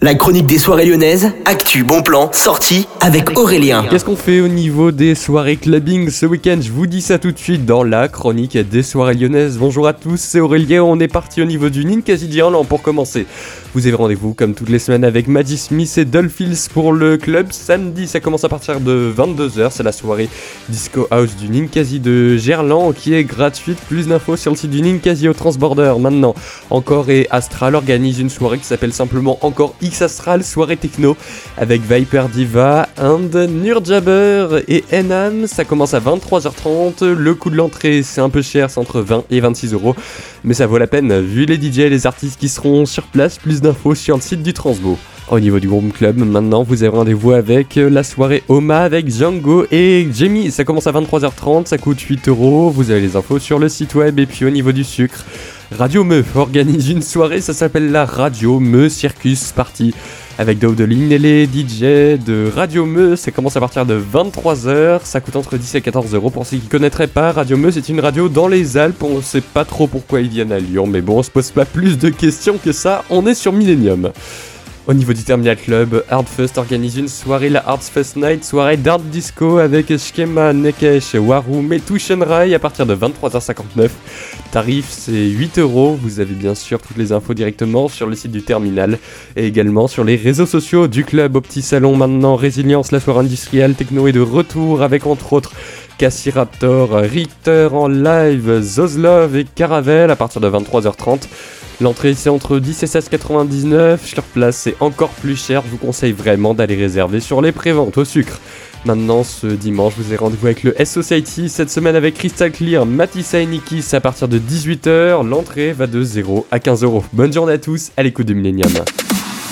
La chronique des soirées lyonnaises, actu, bon plan, sortie avec Aurélien. Qu'est-ce qu'on fait au niveau des soirées clubbing ce week-end Je vous dis ça tout de suite dans la chronique des soirées lyonnaises. Bonjour à tous, c'est Aurélien, on est parti au niveau du Ninkasi pour commencer. Vous avez rendez-vous comme toutes les semaines avec Maddie Smith et Dolphins pour le club. Samedi, ça commence à partir de 22h, c'est la soirée Disco House du Ninkasi de Gerland qui est gratuite. Plus d'infos sur le site du Ninkasi au Transborder. Maintenant, Encore et Astral organisent une soirée qui s'appelle simplement Encore X Astral, soirée techno avec Viper Diva, And, Nurjabber et Enam. Ça commence à 23h30. Le coût de l'entrée, c'est un peu cher, c'est entre 20 et 26 euros. Mais ça vaut la peine vu les DJ et les artistes qui seront sur place. Plus d'infos sur le site du Transbo. Au niveau du groupe club, maintenant vous avez rendez-vous avec la soirée Oma avec Django et Jamie. Ça commence à 23h30, ça coûte 8 euros. Vous avez les infos sur le site web et puis au niveau du sucre. Radio Me organise une soirée, ça s'appelle la Radio Me Circus Party avec Dowdeline et les DJ de Radio Me. Ça commence à partir de 23h, ça coûte entre 10 et 14 euros. Pour ceux qui connaîtraient pas, Radio Me c'est une radio dans les Alpes. On sait pas trop pourquoi ils viennent à Lyon, mais bon, on se pose pas plus de questions que ça. On est sur Millennium. Au niveau du Terminal Club, Hardfest organise une soirée, la Hardfest Night, soirée d'art disco avec Schema, Nekesh, Warum et Tushenrai à partir de 23h59. Tarif c'est 8 euros. Vous avez bien sûr toutes les infos directement sur le site du Terminal et également sur les réseaux sociaux du club au petit salon maintenant. Résilience, la soirée industrielle, techno est de retour avec entre autres Cassiraptor, Richter en live, Zozlov et Caravel à partir de 23h30. L'entrée c'est entre 10 et 16,99. Sur place c'est encore plus cher. Je vous conseille vraiment d'aller réserver sur les préventes au sucre. Maintenant, ce dimanche, vous avez rendez-vous avec le S-Society. Cette semaine avec Crystal Clear, Matissa et Nikis à partir de 18h. L'entrée va de 0 à 15 euros. Bonne journée à tous, à l'écoute de Millennium.